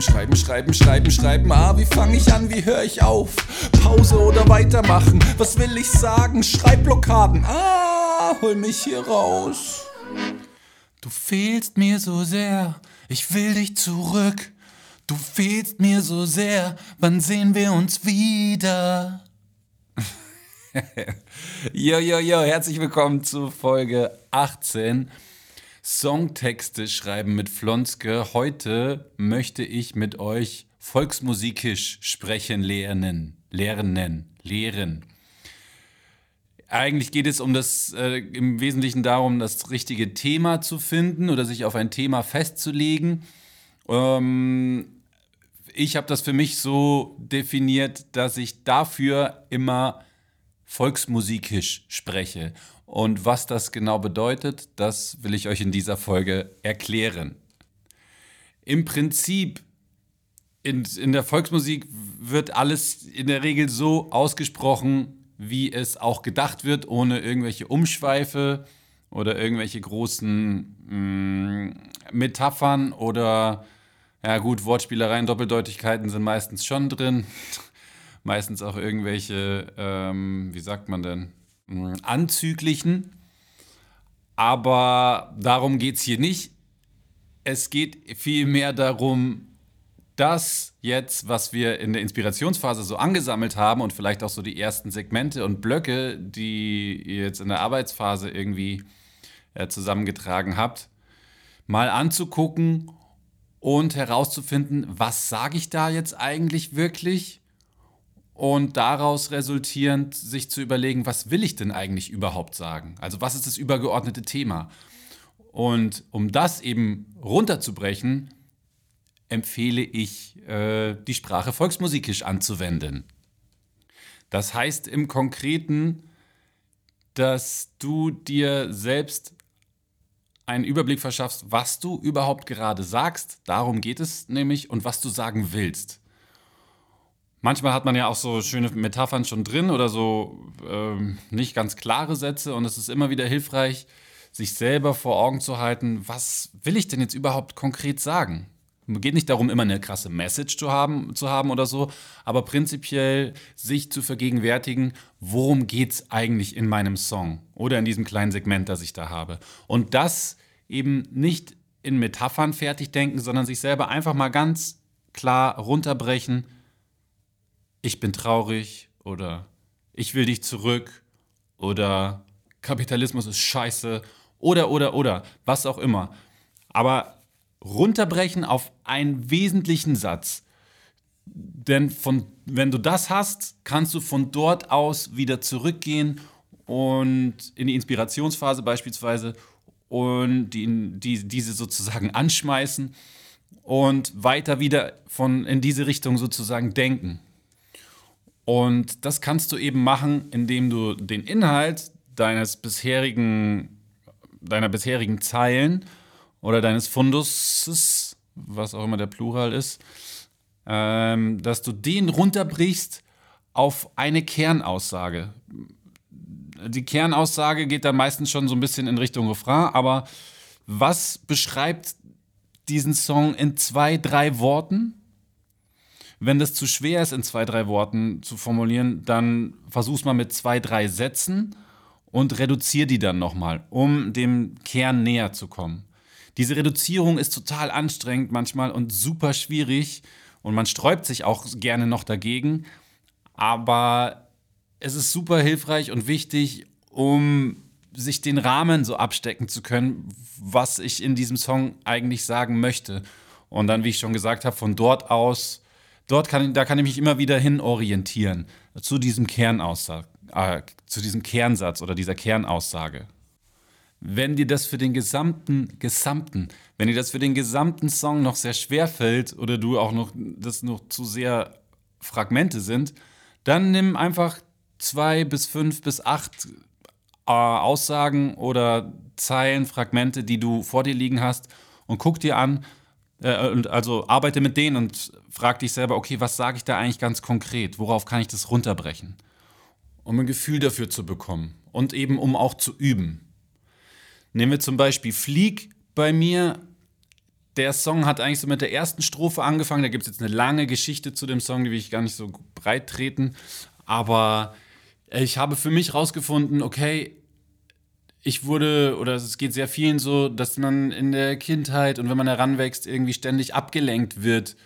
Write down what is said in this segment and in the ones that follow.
Schreiben, schreiben, schreiben, schreiben, schreiben. Ah, wie fange ich an, wie höre ich auf? Pause oder weitermachen? Was will ich sagen? Schreibblockaden. Ah, hol mich hier raus. Du fehlst mir so sehr, ich will dich zurück. Du fehlst mir so sehr, wann sehen wir uns wieder? yo, yo, yo, herzlich willkommen zu Folge 18. Songtexte schreiben mit Flonske. Heute möchte ich mit euch volksmusikisch sprechen lernen. Lernen. Lehren. Eigentlich geht es um das, äh, im Wesentlichen darum, das richtige Thema zu finden oder sich auf ein Thema festzulegen. Ähm, ich habe das für mich so definiert, dass ich dafür immer volksmusikisch spreche. Und was das genau bedeutet, das will ich euch in dieser Folge erklären. Im Prinzip in, in der Volksmusik wird alles in der Regel so ausgesprochen, wie es auch gedacht wird, ohne irgendwelche Umschweife oder irgendwelche großen mh, mm, Metaphern oder, ja gut, Wortspielereien, Doppeldeutigkeiten sind meistens schon drin. Meistens auch irgendwelche, ähm, wie sagt man denn, anzüglichen. Aber darum geht es hier nicht. Es geht vielmehr darum, das jetzt, was wir in der Inspirationsphase so angesammelt haben und vielleicht auch so die ersten Segmente und Blöcke, die ihr jetzt in der Arbeitsphase irgendwie äh, zusammengetragen habt, mal anzugucken und herauszufinden, was sage ich da jetzt eigentlich wirklich und daraus resultierend sich zu überlegen, was will ich denn eigentlich überhaupt sagen? Also was ist das übergeordnete Thema? Und um das eben runterzubrechen, empfehle ich, äh, die Sprache volksmusikisch anzuwenden. Das heißt im Konkreten, dass du dir selbst einen Überblick verschaffst, was du überhaupt gerade sagst. Darum geht es nämlich und was du sagen willst manchmal hat man ja auch so schöne Metaphern schon drin oder so ähm, nicht ganz klare Sätze und es ist immer wieder hilfreich, sich selber vor Augen zu halten, was will ich denn jetzt überhaupt konkret sagen? Es geht nicht darum, immer eine krasse Message zu haben, zu haben oder so, aber prinzipiell sich zu vergegenwärtigen, worum geht es eigentlich in meinem Song oder in diesem kleinen Segment, das ich da habe. Und das eben nicht in Metaphern fertig denken, sondern sich selber einfach mal ganz klar runterbrechen ich bin traurig oder ich will dich zurück oder Kapitalismus ist scheiße oder oder oder was auch immer. Aber runterbrechen auf einen wesentlichen Satz. Denn von, wenn du das hast, kannst du von dort aus wieder zurückgehen und in die Inspirationsphase beispielsweise und die, die, diese sozusagen anschmeißen und weiter wieder von in diese Richtung sozusagen denken. Und das kannst du eben machen, indem du den Inhalt deines bisherigen, deiner bisherigen Zeilen oder deines Funduses, was auch immer der Plural ist, ähm, dass du den runterbrichst auf eine Kernaussage. Die Kernaussage geht dann meistens schon so ein bisschen in Richtung Refrain, aber was beschreibt diesen Song in zwei, drei Worten? Wenn das zu schwer ist, in zwei, drei Worten zu formulieren, dann versuch's mal mit zwei, drei Sätzen und reduziere die dann nochmal, um dem Kern näher zu kommen. Diese Reduzierung ist total anstrengend manchmal und super schwierig und man sträubt sich auch gerne noch dagegen, aber es ist super hilfreich und wichtig, um sich den Rahmen so abstecken zu können, was ich in diesem Song eigentlich sagen möchte. Und dann, wie ich schon gesagt habe, von dort aus dort kann, da kann ich mich immer wieder hin orientieren zu diesem Kernaussage, äh, zu diesem Kernsatz oder dieser Kernaussage. Wenn dir das für den gesamten, gesamten, wenn dir das für den gesamten Song noch sehr schwer fällt oder du auch noch, das noch zu sehr Fragmente sind, dann nimm einfach zwei bis fünf bis acht äh, Aussagen oder Zeilen, Fragmente, die du vor dir liegen hast und guck dir an, äh, und also arbeite mit denen und frag dich selber, okay, was sage ich da eigentlich ganz konkret? Worauf kann ich das runterbrechen? Um ein Gefühl dafür zu bekommen und eben um auch zu üben. Nehmen wir zum Beispiel Flieg bei mir. der Song hat eigentlich so mit der ersten Strophe angefangen. Da gibt es jetzt eine lange Geschichte zu dem Song, die will ich gar nicht so breit treten. Aber ich habe für mich rausgefunden, okay, ich wurde, oder es geht sehr vielen so, dass man in der Kindheit und wenn man heranwächst, irgendwie ständig abgelenkt wird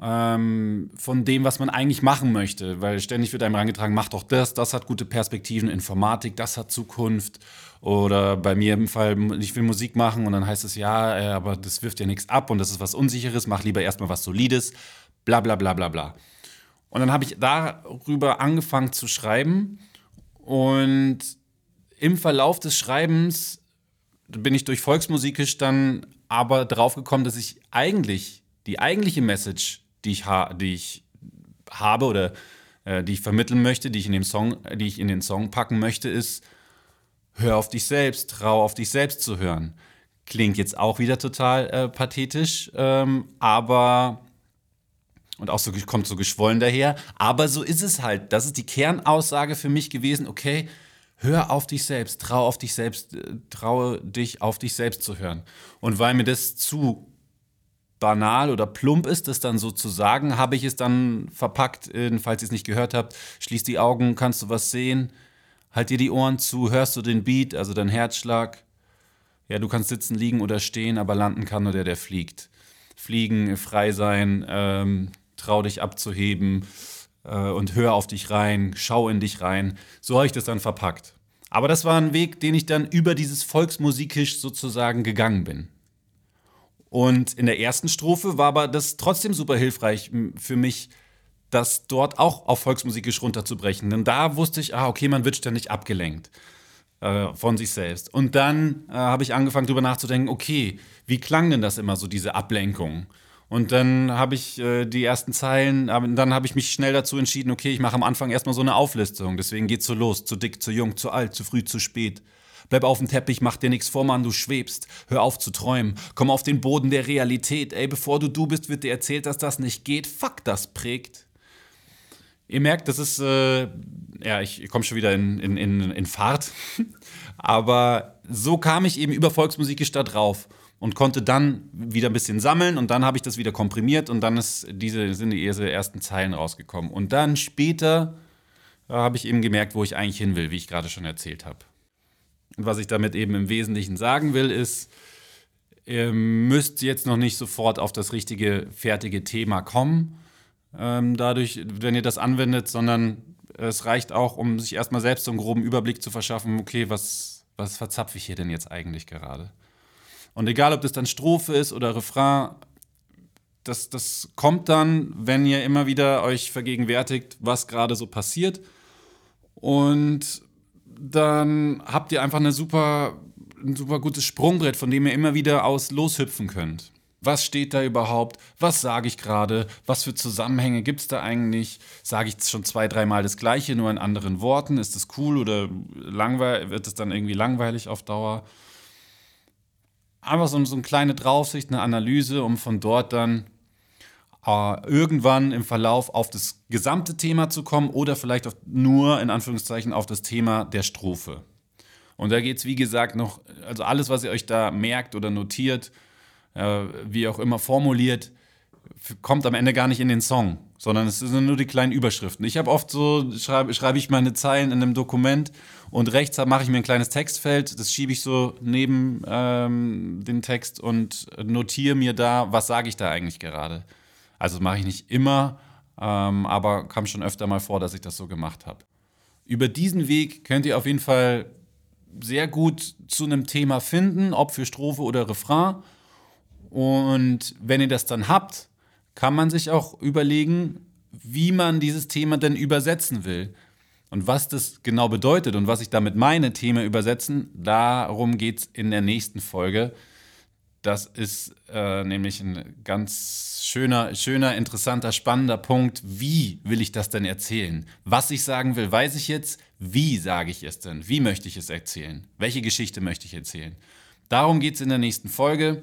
ähm, von dem, was man eigentlich machen möchte. Weil ständig wird einem herangetragen, mach doch das, das hat gute Perspektiven, Informatik, das hat Zukunft. Oder bei mir im Fall, ich will Musik machen und dann heißt es, ja, äh, aber das wirft ja nichts ab und das ist was Unsicheres, mach lieber erstmal was Solides, bla bla bla bla bla. Und dann habe ich darüber angefangen zu schreiben und im Verlauf des Schreibens bin ich durch Volksmusik dann aber drauf gekommen, dass ich eigentlich die eigentliche Message, die ich, ha die ich habe oder äh, die ich vermitteln möchte, die ich in dem Song, die ich in den Song packen möchte, ist hör auf dich selbst, trau auf dich selbst zu hören. Klingt jetzt auch wieder total äh, pathetisch, ähm, aber und auch so kommt so geschwollen daher, aber so ist es halt. Das ist die Kernaussage für mich gewesen, okay, hör auf dich selbst, trau auf dich selbst, äh, traue dich auf dich selbst zu hören. Und weil mir das zu banal oder plump ist, das dann so zu sagen, habe ich es dann verpackt, in, falls ihr es nicht gehört habt, schließ die Augen, kannst du was sehen, halt dir die Ohren zu, hörst du den Beat, also dein Herzschlag. Ja, du kannst sitzen, liegen oder stehen, aber landen kann nur der, der fliegt. Fliegen, frei sein, ähm, trau dich abzuheben äh, und hör auf dich rein, schau in dich rein. So habe ich das dann verpackt. Aber das war ein Weg, den ich dann über dieses Volksmusikisch sozusagen gegangen bin. Und in der ersten Strophe war aber das trotzdem super hilfreich für mich, das dort auch auf volksmusikisch runterzubrechen. Denn da wusste ich, ah, okay, man wird ständig abgelenkt äh, von sich selbst. Und dann äh, habe ich angefangen, darüber nachzudenken, okay, wie klang denn das immer so, diese Ablenkung? Und dann habe ich äh, die ersten Zeilen, aber dann habe ich mich schnell dazu entschieden, okay, ich mache am Anfang erstmal so eine Auflistung. Deswegen geht's so los. Zu dick, zu jung, zu alt, zu früh, zu spät. Bleib auf dem Teppich, mach dir nichts vor, Mann, du schwebst. Hör auf zu träumen. Komm auf den Boden der Realität. Ey, bevor du du bist, wird dir erzählt, dass das nicht geht. Fuck, das prägt. Ihr merkt, das ist, äh, ja, ich komme schon wieder in, in, in, in Fahrt. Aber so kam ich eben über Volksmusik da drauf und konnte dann wieder ein bisschen sammeln und dann habe ich das wieder komprimiert und dann ist diese, sind die ersten Zeilen rausgekommen. Und dann später äh, habe ich eben gemerkt, wo ich eigentlich hin will, wie ich gerade schon erzählt habe. Und was ich damit eben im Wesentlichen sagen will, ist, ihr müsst jetzt noch nicht sofort auf das richtige, fertige Thema kommen, ähm, dadurch, wenn ihr das anwendet, sondern es reicht auch, um sich erstmal selbst so einen groben Überblick zu verschaffen, okay, was, was verzapfe ich hier denn jetzt eigentlich gerade? Und egal, ob das dann Strophe ist oder Refrain, das, das kommt dann, wenn ihr immer wieder euch vergegenwärtigt, was gerade so passiert. Und dann habt ihr einfach eine super, ein super gutes Sprungbrett, von dem ihr immer wieder aus loshüpfen könnt. Was steht da überhaupt? Was sage ich gerade? Was für Zusammenhänge gibt es da eigentlich? Sage ich schon zwei, dreimal das Gleiche, nur in anderen Worten? Ist das cool oder langweil wird es dann irgendwie langweilig auf Dauer? Einfach so, so eine kleine Draufsicht, eine Analyse, um von dort dann äh, irgendwann im Verlauf auf das gesamte Thema zu kommen oder vielleicht auf, nur in Anführungszeichen auf das Thema der Strophe. Und da geht es, wie gesagt, noch, also alles, was ihr euch da merkt oder notiert, äh, wie auch immer formuliert, kommt am Ende gar nicht in den Song, sondern es sind nur die kleinen Überschriften. Ich habe oft so, schreibe schreib ich meine Zeilen in einem Dokument und rechts mache ich mir ein kleines Textfeld, das schiebe ich so neben ähm, den Text und notiere mir da, was sage ich da eigentlich gerade. Also mache ich nicht immer, ähm, aber kam schon öfter mal vor, dass ich das so gemacht habe. Über diesen Weg könnt ihr auf jeden Fall sehr gut zu einem Thema finden, ob für Strophe oder Refrain. Und wenn ihr das dann habt, kann man sich auch überlegen, wie man dieses Thema denn übersetzen will. Und was das genau bedeutet und was ich damit meine, Thema übersetzen, darum geht es in der nächsten Folge. Das ist äh, nämlich ein ganz schöner, schöner, interessanter, spannender Punkt. Wie will ich das denn erzählen? Was ich sagen will, weiß ich jetzt. Wie sage ich es denn? Wie möchte ich es erzählen? Welche Geschichte möchte ich erzählen? Darum geht es in der nächsten Folge.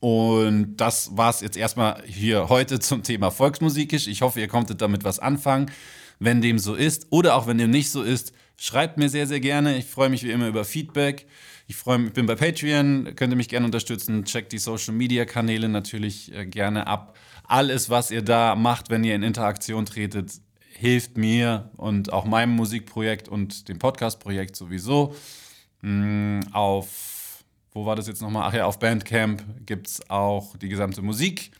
Und das war es jetzt erstmal hier heute zum Thema Volksmusikisch. Ich hoffe, ihr konntet damit was anfangen. Wenn dem so ist oder auch wenn dem nicht so ist, Schreibt mir sehr, sehr gerne. Ich freue mich wie immer über Feedback. Ich freue mich, bin bei Patreon, könnt ihr mich gerne unterstützen. Checkt die Social Media Kanäle natürlich äh, gerne ab. Alles, was ihr da macht, wenn ihr in Interaktion tretet, hilft mir und auch meinem Musikprojekt und dem Podcast-Projekt sowieso. Mm, auf, wo war das jetzt nochmal? Ach ja, auf Bandcamp gibt es auch die gesamte Musik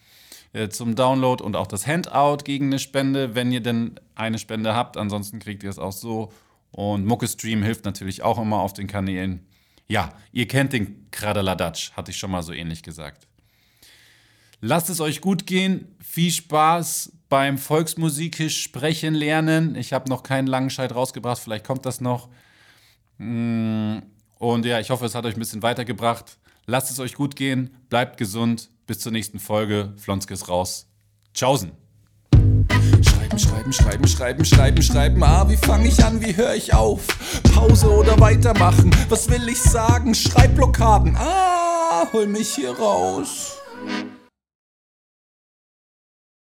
äh, zum Download und auch das Handout gegen eine Spende, wenn ihr denn eine Spende habt. Ansonsten kriegt ihr es auch so. Und Mucke Stream hilft natürlich auch immer auf den Kanälen. Ja, ihr kennt den Kradaladatsch, hatte ich schon mal so ähnlich gesagt. Lasst es euch gut gehen. Viel Spaß beim Volksmusikisch sprechen lernen. Ich habe noch keinen langen Scheit rausgebracht, vielleicht kommt das noch. Mm, und ja, ich hoffe, es hat euch ein bisschen weitergebracht. Lasst es euch gut gehen, bleibt gesund. Bis zur nächsten Folge. Flonskes raus. Tschaußen. Schreiben, schreiben, schreiben, schreiben, schreiben, schreiben. Ah, wie fange ich an, wie höre ich auf? Pause oder weitermachen? Was will ich sagen? Schreibblockaden. Ah, hol mich hier raus.